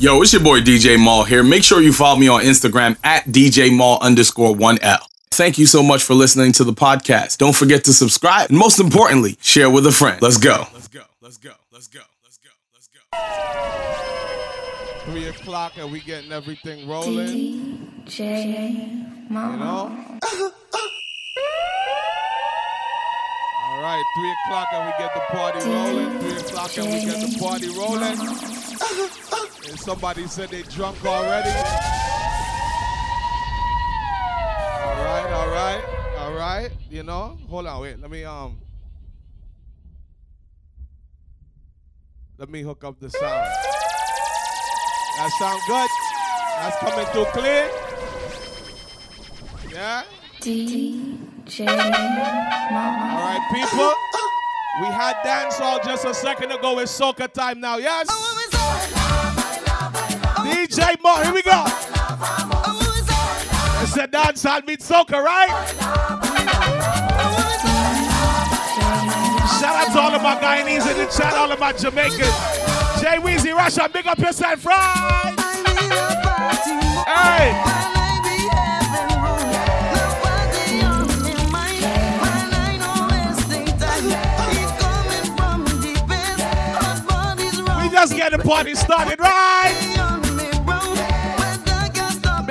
Yo, it's your boy DJ Mal here. Make sure you follow me on Instagram at DJ Mal underscore 1L. Thank you so much for listening to the podcast. Don't forget to subscribe. And most importantly, share with a friend. Let's go. Let's go. Let's go. Let's go. Let's go. Let's go. Three o'clock and we getting everything rolling. DJ Mal. You know? All right, three o'clock and we get the party rolling. Three o'clock and we get the party rolling. And somebody said they drunk already. All right, all right, all right. You know, hold on, wait. Let me um. Let me hook up the sound. That sound good. That's coming through clear. Yeah. DJ Mama. All right, people. We had dance dancehall just a second ago. It's soca time now. Yes. DJ Mo, here we go. It's a dancehall meets soca, right? Shout out to all of my Guyanese in the chat, all of my Jamaicans. Jay Weezy Russia, big up yourself, right? Hey. We just get the party started, right?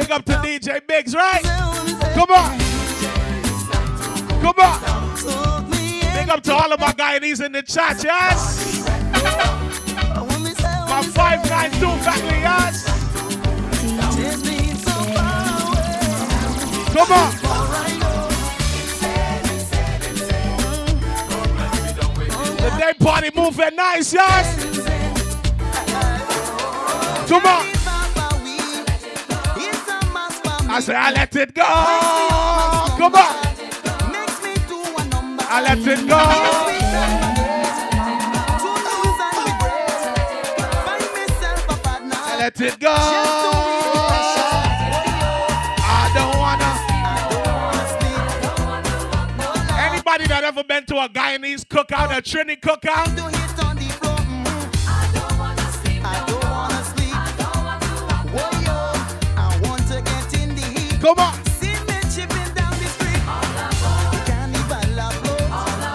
Big up to DJ Biggs, right? Come on. Come on. Big up to all of my Guyanese in the chat, yes? My 592 family, yes? Come on. The day party moving nice, yes? Come on. I say, I let it go. Come on. I let it go. I let it go. I don't wanna. Anybody that ever been to a Guyanese cookout, a Trini cookout? Come on.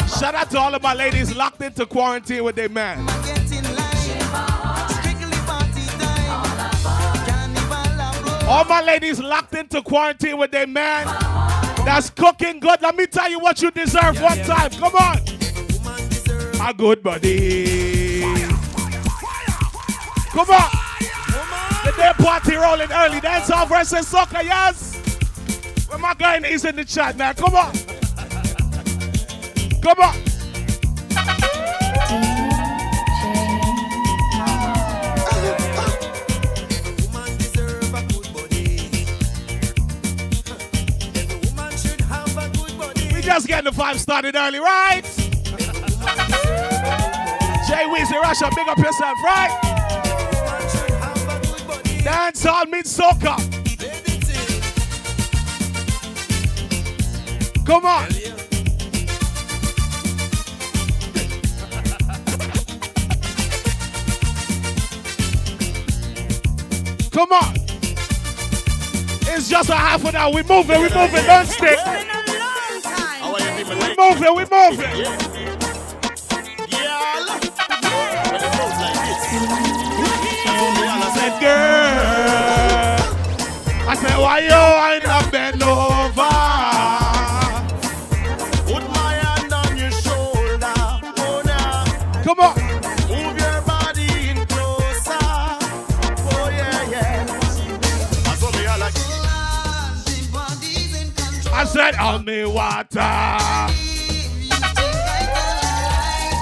Shout out to all of my ladies locked into quarantine with their man. All my ladies locked into quarantine with their man. That's cooking good. Let me tell you what you deserve one time. Come on. A good body. Come on. The day party rolling early. Dancehall versus soca, yes. Where my guy is in the chat now. Come on. Come on. We just getting the five started early, right? Jay Weezy Russia, big up yourself, right? Dancehall mid soca. Come on. Come on. It's just a half an hour. We moving, we moving, don't stick. Oh, we moving, we moving. I said, girl. I said, why you ain't on me water. Uh,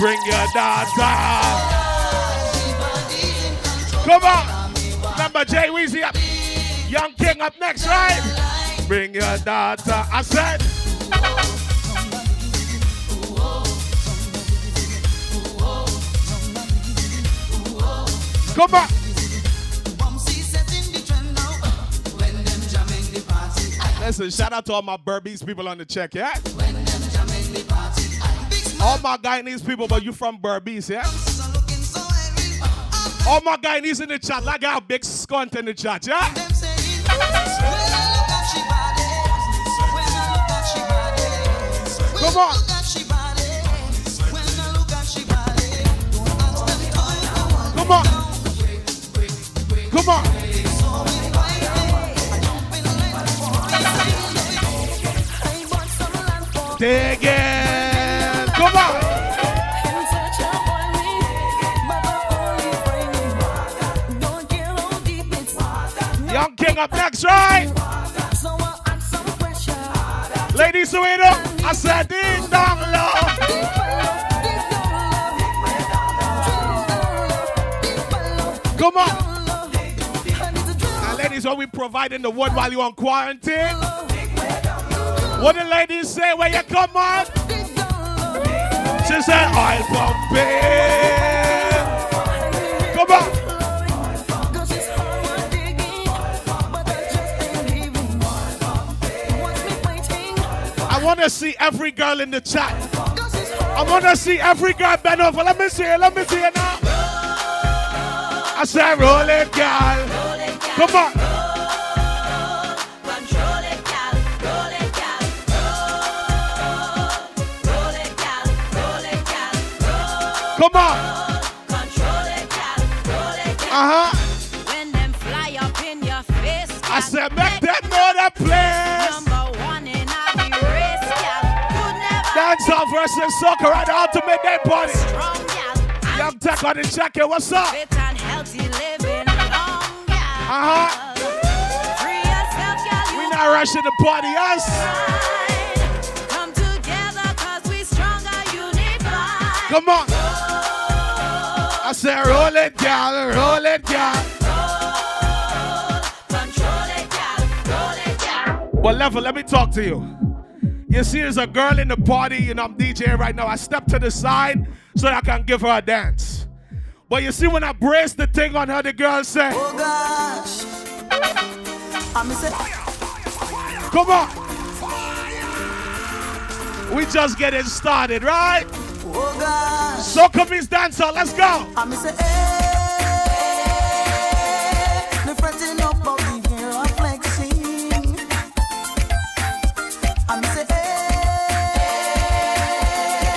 bring your daughter. Come on. Remember Jay Weezy up. Young King up next, right? Bring your daughter. I said. Come back. Listen, shout out to all my Berbice people on the check, yeah? All my Guyanese people, but you from Berbice, yeah? All my guys in the chat, like our big scunt in the chat, yeah? Come on. Come on. Come on. Dig it. Come on. Young King up next, right? Ladies, who it up? I said, ding dong love. Come on. And ladies, are we providing the wood while you're on quarantine? What the ladies say when you come on? She said, oil pumping. Come on. I want to see every girl in the chat. I want to see every girl bend over. Let me see it. Let me see it now. I said, roll it, girl. Come on. Come on. Uh huh. When them fly up in your face, I said, make them know the place. number one in the race, gal. Could never Dancehall versus soca at the ultimate day party. Young Tech on the jacket. What's up? Fit and healthy living long, gal. Uh huh. Free yourself, gal. We You not rushing the party, yes. fight. Come together, cause we stronger, unified. Come on. I said, roll it, girl. Roll it, girl. Control gal. Roll it, gal. Well, level, let me talk to you. You see, there's a girl in the party, and I'm DJing right now. I step to the side so that I can give her a dance. But you see, when I brace the thing on her, the girl say, Oh gosh. I'm say, Come on. We just getting started, right? Oh gosh. So come dancer, let's go. I'm say, eh, hey. The fretting up of the hair I'm flexing. I'm say, hey.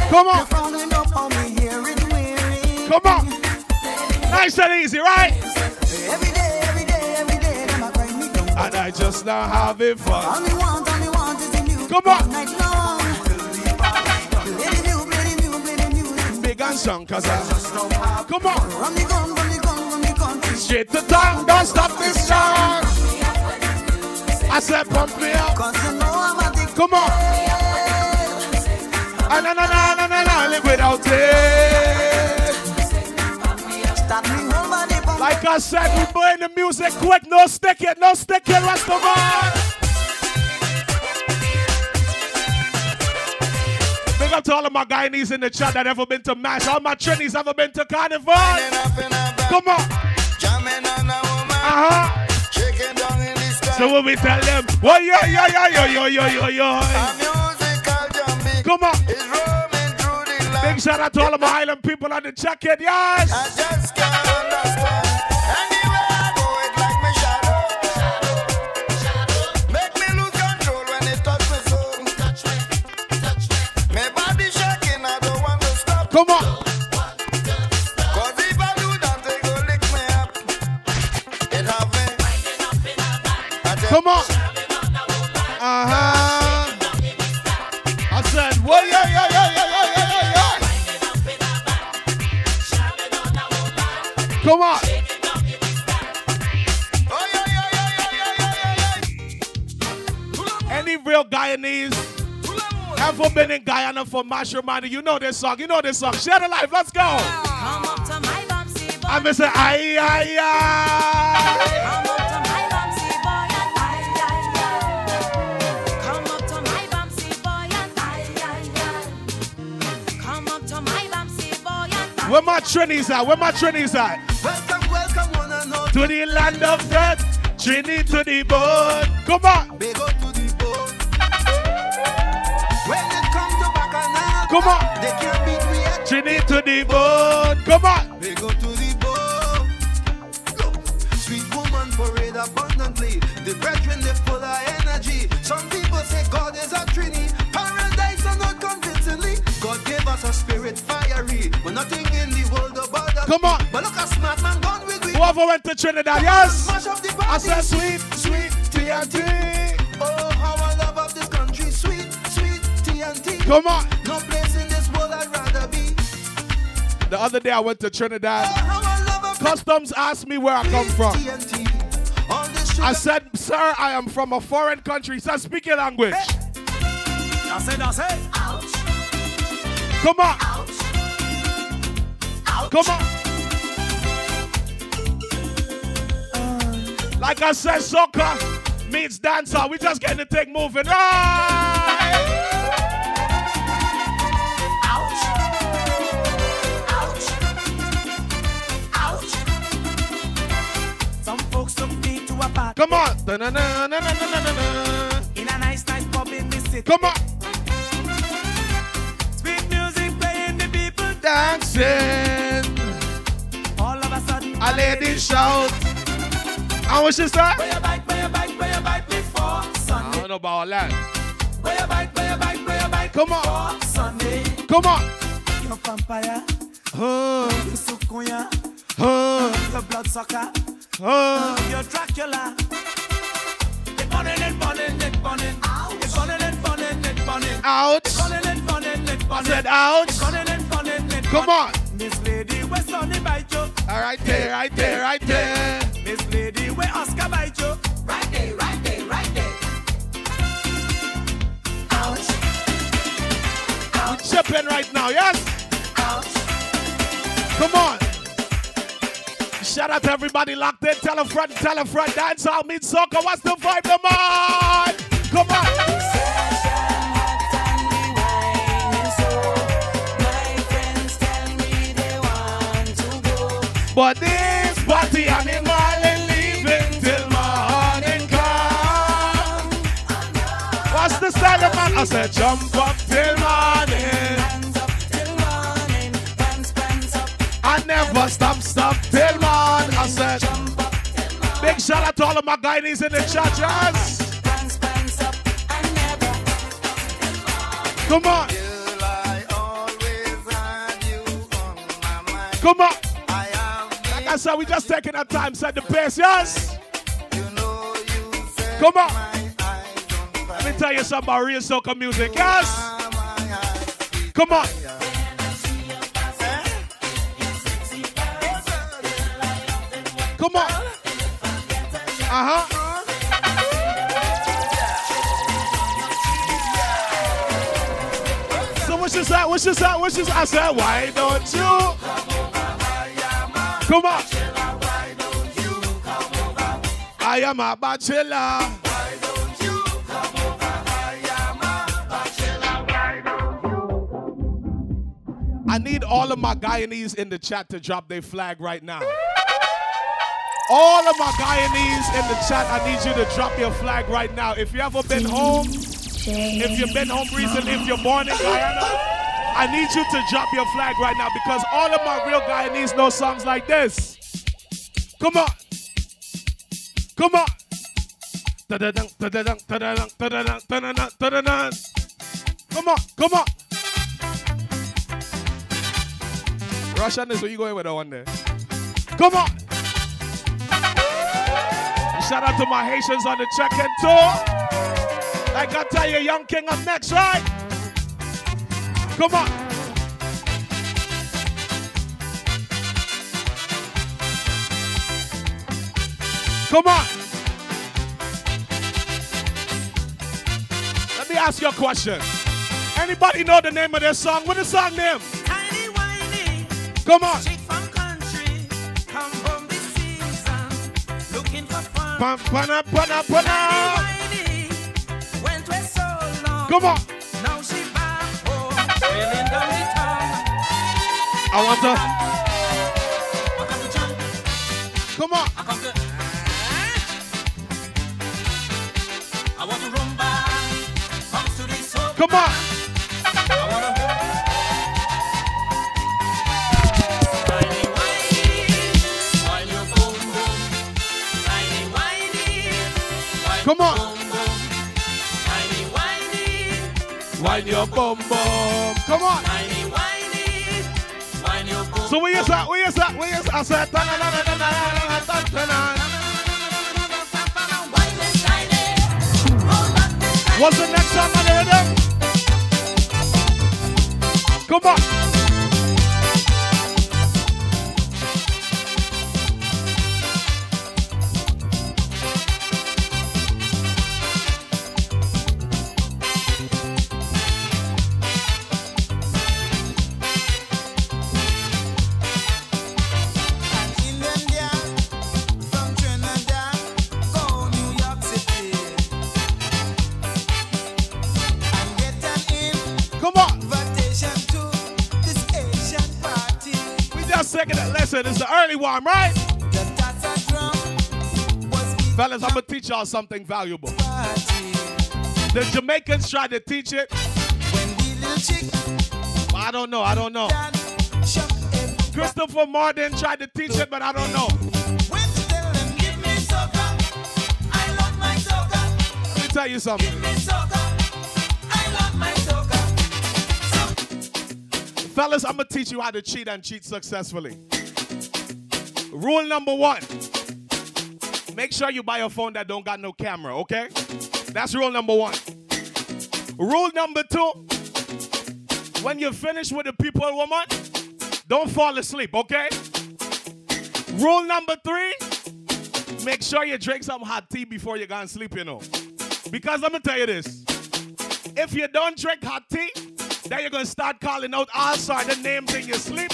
Come on, frowning up on me hair is wearing. come on. Nice and easy, right? Every day, every day, every day, them a grind. And I just now having fun. All me want, all me want is. Come on. Big and strong, cause I Come on. Run the gun, run the gun, run the country. Straight to town, don't stop this song. I said, pump me up. Cause you know I'm addicted. Come on. Ah, na na na na na na, live without it. Start me whole body. Like I said, we playing the music quick, no stick it, no stick it, rest Big up to all of my Guyanese in the chat that ever been to MASH. All my Trinis ever been to Carnival. Come on. Uh-huh. So when we tell them, oh yeah, yeah, yeah, yeah, yeah, yeah, yeah, yeah. Come on. Big shout out to all of my island people on the jacket, yes. I just can't understand. Come on. Come on. Uh huh. I said, well, yeah, yeah, yeah, yeah, yeah, yeah, yeah. Come on. Any real Guyanese ever been in Guyana for matrimony? You know this song. You know this song. Share the life. Let's go. Come up to my bumpsy boy. I'm gonna say, aye, aye, aye. Come up to my bumpsy boy and aye, aye, aye. Come up to my bumpsy boy and aye, aye, aye. Come up to my bumpsy boy and aye. Where my Trinis at? Where my Trinis at? Welcome, welcome, one and all. To the land of death. Trini to the bone. Come on. They go Come on. they can't beat me. Trini to the bone. Come on. They go to the bone. Look, sweet woman parade abundantly. The brethren, they full of energy. Some people say God is a trinity. Paradise are not convincingly. God gave us a spirit fiery. But nothing in the world about us. Come on. But look a smart man gone with we. Whoever went to Trinidad, yes. Up I said sweet, sweet TNT. Oh, how I love of this country. Sweet, sweet TNT. Come on. No The other day I went to Trinidad. how I love of Customs asked me where I come from. TNT. All this sugar. I said, sir, I am from a foreign country. Said, speak your language. Come on. Come on. Like I said, soca means dancehall. We just getting the thing moving. To a party Come on. In a nice, nice pub in the city. Come on. Sweet music playing, the people Dancing. all of a sudden. A lady shout. And what she say? Where you bite, where you bite, where you bite before I Sunday. don't know about all that. Where you bite, where you bite, where you bite Come on. Sunday. Come on. Your vampire, Uh, your sukunya, uh, your bloodsucker, uh. your Dracula. They burning and burning, they burning. They burning and burning, they burning. Out. Burning and burning, they I said out. Burning and burning, they Come on. Miss Lady, where Sonny bite you? All right there, right there, right there. Miss Lady, where Oscar bite you? Right there, right there, right there. Ouch. Ouch. Chipping right now, yes? Ouch. Come on. Shout out to everybody locked in. Tell a friend, tell a friend. Dancehall means soca. What's the vibe, come on? Come on. But this party animal ain't leaving till morning come. What's the style of man? I said jump up till morning. Never stop, stop till morning. I said big shout out to all of my guys in the churches. Come on, come on. Like I said, we just taking our time, set the pace, yes? said Come on. Let me tell you something about real soca music, yes? Come on. Come on. Uh huh. So what's your side? What's your side? What's side? I said, why don't you? Come on. I am a bachelor. I need all of my Guyanese in the chat to drop their flag right now. All of my Guyanese in the chat, I need you to drop your flag right now. If you ever been home, if you've been home recently, if you're born in Guyana, I need you to drop your flag right now because all of my real Guyanese know songs like this. Come on. Come on. Come on, come on. Russian is where you going with that one there. Come on. Shout out to my Haitians on the check-in tour. Like I tell you, Young King up next, right? Come on. Come on. Let me ask you a question. Anybody know the name of this song? What is the song name? Tiny Come on. Pam. Come on. Now she back home, the. I want to. Come on. I to. I want to rumba. Come on. Come on. Whiny, whiny, Wine your bum bum. Come on. whiny, whiny, whiny your bum. So where is that? Where is that? Where is I said. Whine What's the next song on the rhythm? Come on. right? Fellas, I'm gonna teach y'all something valuable. The Jamaicans tried to teach it. I don't know, I don't know. Christopher Martin tried to teach it, but I don't know. Let me tell you something. Fellas, I'm gonna teach you how to cheat and cheat successfully. Rule number one make sure you buy a phone that don't got no camera, okay? That's rule number one. Rule number two when you finish with the people, woman, don't fall asleep, okay? Rule number three make sure you drink some hot tea before you go and sleep, you know. Because let me tell you this if you don't drink hot tea, then you're gonna start calling out ah, all sorts of names in your sleep,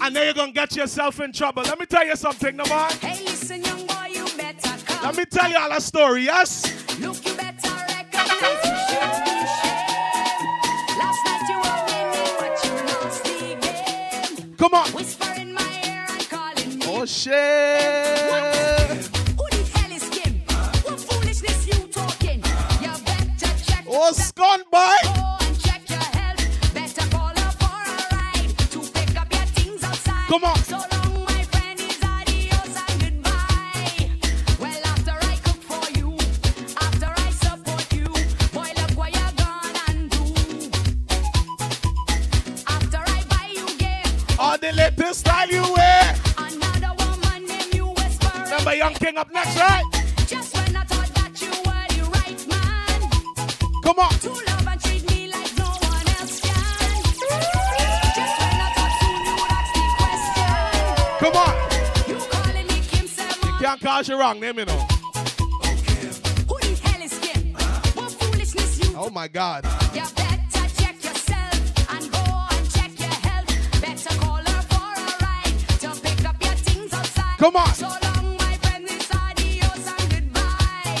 and then you're gonna get yourself in trouble. Let me tell you something, no man. Hey, listen, young boy, you better come. Let me tell you all a story, yes? Look, you better recognize you should be. Last night you were winning, but you lost the game. Come on. Whisper in my ear and calling me. Oh shit. Who the hell is Kim? What foolishness you talking? You better check. Oh scone boy. Come on. So long, my friend, is adios and goodbye. Well, after I cook for you, after I support you, boy, look what you gonna do. After I buy you gift, All the latest style you wear. another woman named you whisper. Remember Young King up next, right? Just when I thought that you were the right man. Come on. Simon? Can't call you wrong name, you know. Who the hell is Kim? What foolishness you Oh my God. You better check yourself and go and check your health. Better call her for a ride to pick up your things outside. Come on. So long, my friend, it's adios and goodbye.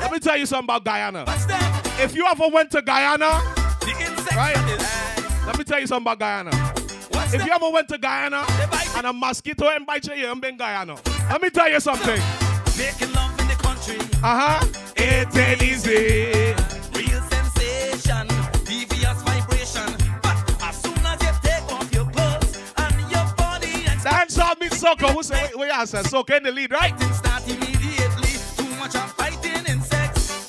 Let me tell you something about Guyana. If you ever went to Guyana, Right. let me tell you something about Guyana. If you ever went to Guyana and a mosquito and bite you, you ain't been Guyana. Let me tell you something. Making love in the country. Uh huh. It ain't easy. Real sensation. Devious vibration. But as soon as you take off your clothes and your body and Dancehall meet soca. Who say, wait, wait, answer. Soca in the lead, right? start immediately. Too much of fighting in sex.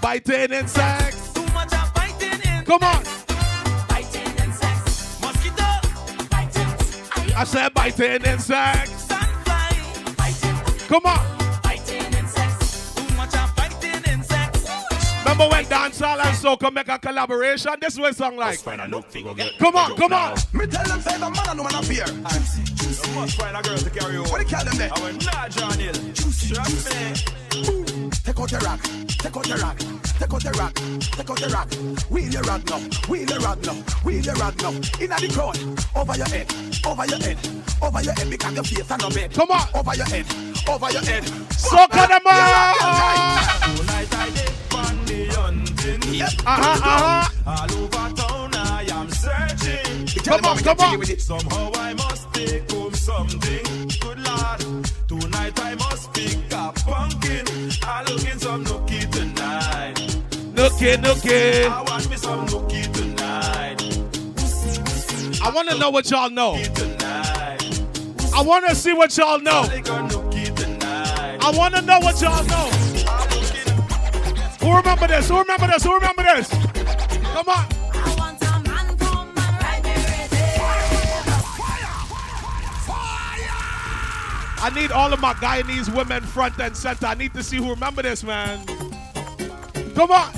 Biting and sex. Too much of fighting in Come on. fighting in sex. Mosquito. Fighting. I said biting and sex. In sex. Remember when dancehall and soca make a collaboration? This is what it sound like. Come on, come on. Me tell them say the man and woman appear. You must find a girl to carry you. What they call them there? I went, nah, John Hill. Trust me. Take out your rock, take out your rock, take out your rock, take out your rock. Wheel your rock now, wheel your rock now, wheel your rock now. Inna the crowd, over your head, over your head, over your head because your face are no bed. Come on. Over your head, over your head. Them on. Tonight I dip on the. Uh-huh, uh-huh. All over town I am searching. Come on, come on. Somehow I must take home something. Good lord. Tonight I must pick up pumpkin. I looking some nookie tonight. Nookie, nookie. I want me some nookie tonight. I want to know what y'all know. Tonight. I want to see what y'all know. I want to know what y'all know. Who remember this? Who remember this? Who remember this? Come on. I need all of my Guyanese women front and center. I need to see who remember this, man. Come on.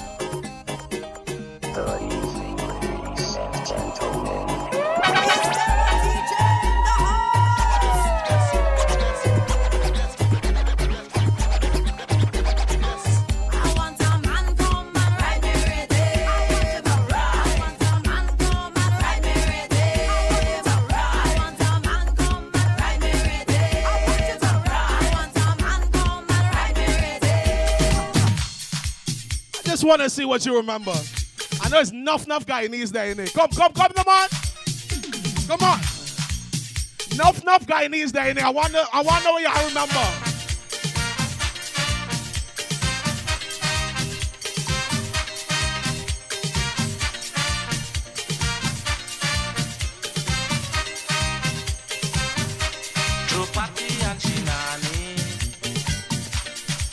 Just want to see what you remember. I know it's Nuff enough, enough Guyanese there in it. Come, come, come, come on. Come on. Nuff Enough, enough Guyanese there in it. I want to, I want to know what y'all remember.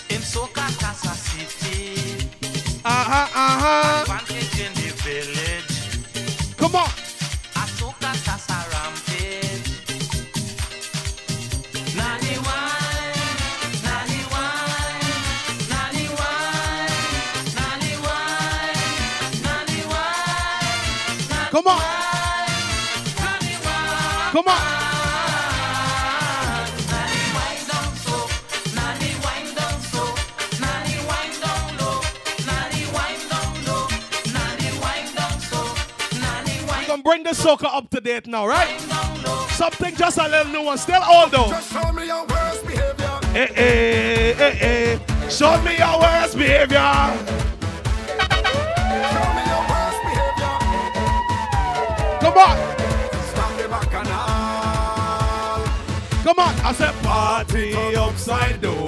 In City. Uh-huh, uh-huh. Advantage in the soca up to date now, right? Something just a little new one. Still old though. Just show me your worst behavior. Eh, eh, eh, eh. Show me your worst behavior. Show me your worst behavior. Come on. Stand the bacchanal. Come on. I said party upside down.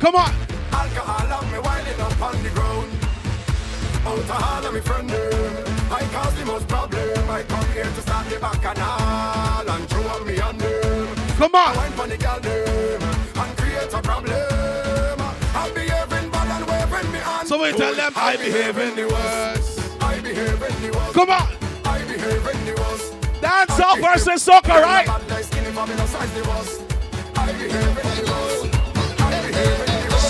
Come on. Alcohol have me winding up on the ground. Out of all of me friend. Eh, I cause the most problem. I come here to start the bacchanal and throw up me on them. Eh. Come on. Wine for the girl them eh, and create a problem. I'm behaving bad and waving me hand. So we tell them I behave in the worst. I behave in the worst. Come on. I behave in the worst. Dancehall versus soca, right? Bad like skinny for me, no size the worst. I behave in the worst.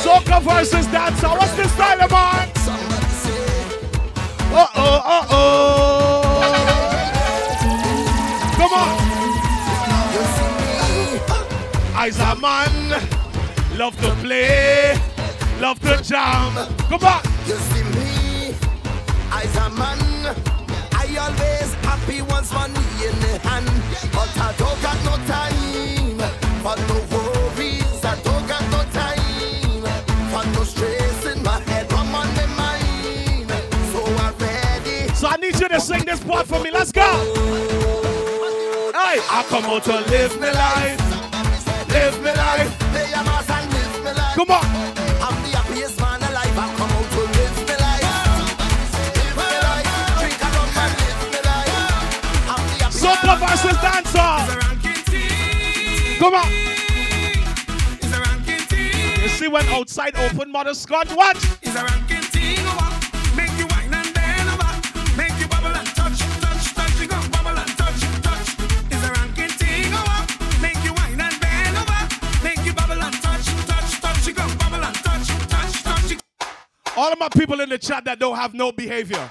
Soca versus dancehall. What's the style? Somebody say, Uh oh, uh oh. Come on. I's a man. Love to play. Love to jam. Come on. You see me, I's a man. I always happy once money in the hand, but I don't got need you to sing this part for me. Let's go. Hey, I come out to live my life. Live my life. Play a mass and live my life. Come on. I'm the happiest man alive. I come out to live my life. Live my life. Drink and live my life. I'm Soca versus dancehall. Come on. You see when outside open mother Scott, watch. All of my people in the chat that don't have no behavior.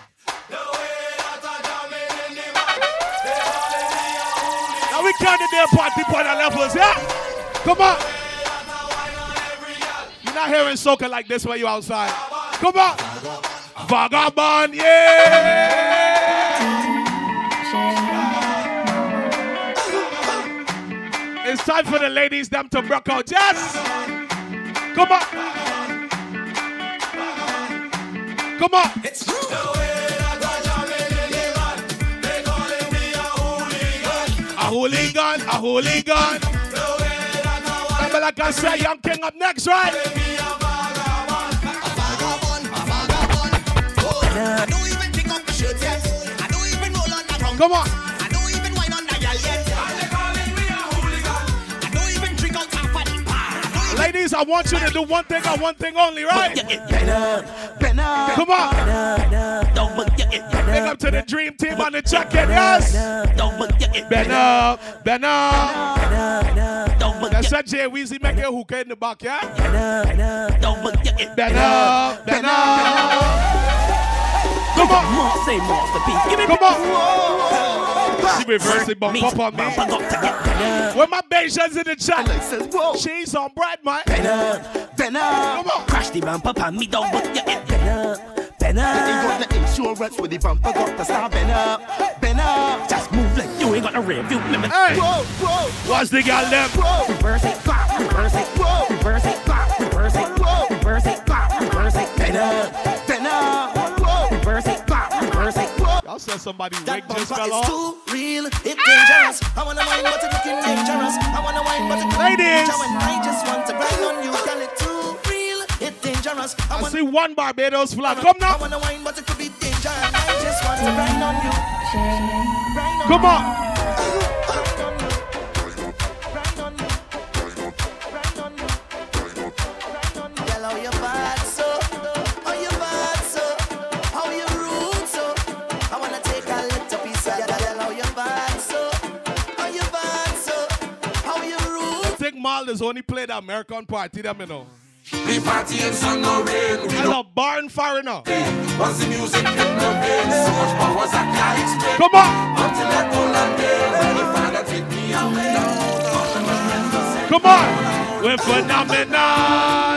Now we count the damn party point levels, yeah? Come on. You're not hearing soca like this when you outside. Come on. Vagabond, yeah. It's time for the ladies them to rock out. Yes. Come on. Come on. A hooligan, a hooligan. Remember like I said, Young King up next, right? I don't Ladies, I want you to do one thing and one thing only, right? But you it better, better, Come on. better. Dog, but you it Big up to the dream team on the jacket, yes. dog, but you it Ben better, up, Ben up. better, dog, but That's that Jay Weezy make a hookah in the back, yeah? better, dog, but you it Ben better. up, Ben up. Come on, More, say masterpiece. Give me come on. She bump me, up on me. Bump up to get better. Where my Bajans in the chat? says, whoa, She's on bread, man. better, better. Come on. Crash the bumper on me, dog, but you it better, They better. got the insurance with the bumper, got the star bend up, up. Just move like you ain't got a review. Let me Hey, Whoa, whoa, what's the girl them? whoa, reverse it, back, reverse it, whoa, reverse it, back, reverse it, whoa, reverse it, back, reverse it, up, it. whoa. Y'all said somebody wig just fell off. too real, it's dangerous. I wanna wine, but it's looking dangerous. I wanna wine, but it's Ladies. And I just want to grind on you, girl. It's too real, it's dangerous. I I wanna, see one Barbados flag. Come I wanna wine, but it could be danger. And I just want to grind on you. Grind on Come on. Think only played the American party, them, you know. The party and sun no rain. We That's a barn foreigner. Once the music hit vein, so much powers I can't explain. Come on. Until I and the father take me away. Come on. We're. Phenomenal.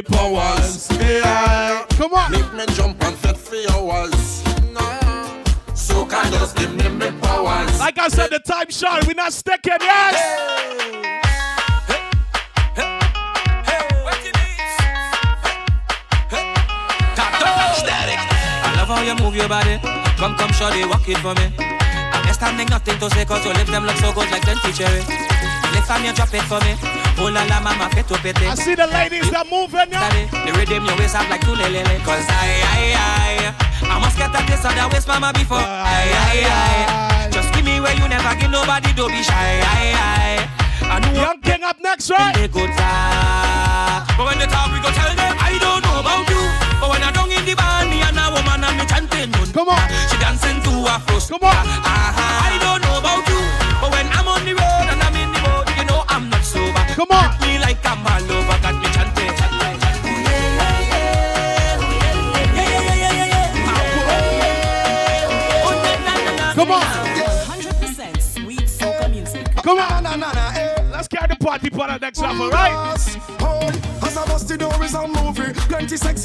Me powers. Yeah. Come on. Make me jump and for hours. No. So can just give me me powers. Like I said, the time short. We're not sticking, yes. I love how you move your body. Come, come, shorty, walk it for me. Standing nothing to say, cause your lips them look so good like Cherry. Lift you, drop it for me. Oh la la, mama, fit to pit I see the ladies that moving. Daddy, the rhythm your waist up like two lele. Cause I, I, I, I must get a taste of that waist, mama, before. I, I, I. Just give me where you never give nobody, don't be shy. I, I. I know Young King up next, right? they go talk. But when they talk, we go tell them, I don't know about you. But when I don't in the band, me and a woman and me chanting. Come on. She dancing to a frost. Come on. Uh-huh. I don't know about you.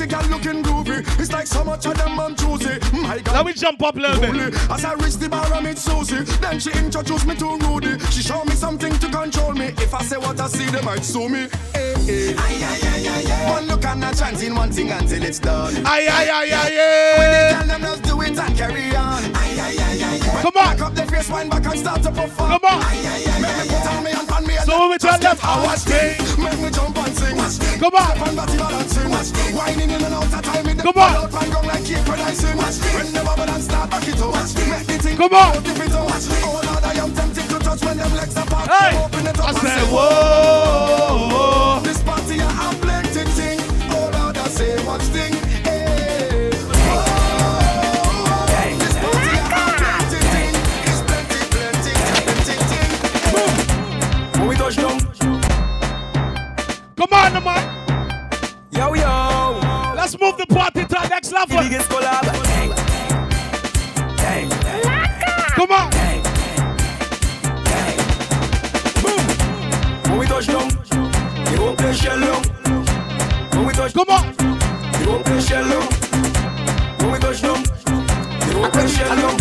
Sexy gal looking groovy. It's like so much of them I'm choosy. My God. Let me jump up a little bit. As I reach the bar, I meet Susie. Then she introduced me to Rudy. She showed me something to control me. If I say what I see, they might sue me. Eh, One look and a chance in one thing until it's done. Aye, aye, aye, aye, When they tell them just do it and carry on. Ay, ay, ay, ay, ay. Come on. Back up the face, wind back and start to perform. Come on. Ay, ay, ay, Make me put on me and pan me. So when we tell them, I watch me. Make me jump and sing. Come on. Step on body balancing. Whining in and out of time. with the Come on. Out and gong like keep producing. When the bubble and start back it up. Make the thing Come on. out, dip it out. Oh Lord, I am tempted to touch when them legs apart. Hey. Open it up I and say, whoa, next level. biggest collab. Come on. gang, gang. Boom. When we touch down, you won't play shell long. When we touch, Come on. you won't play shell long. When we touch down, you won't play shell long.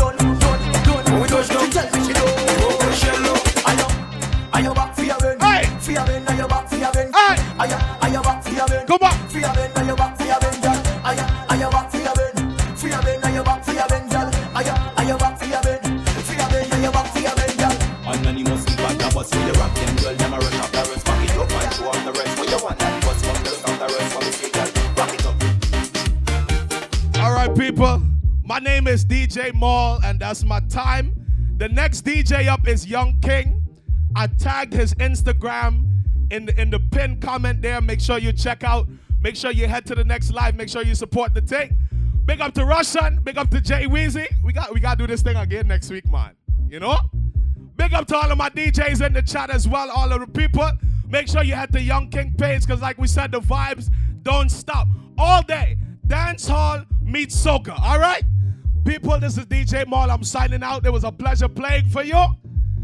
And that's my time. The next DJ up is Young King. I tagged his Instagram in the in the pin comment there. Make sure you check out. Make sure you head to the next live. Make sure you support the thing. Big up to Russian. Big up to Jay Weezy. We got we gotta do this thing again next week, man. You know? Big up to all of my DJs in the chat as well, all of the people. Make sure you head to Young King page, because like we said, the vibes don't stop. All day. Dancehall meets soca. All right? People, this is DJ Mal. I'm signing out. It was a pleasure playing for you.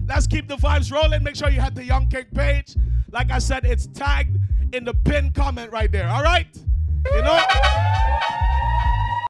Let's keep the vibes rolling. Make sure you head the Young King page. Like I said, it's tagged in the pin comment right there. All right? You know?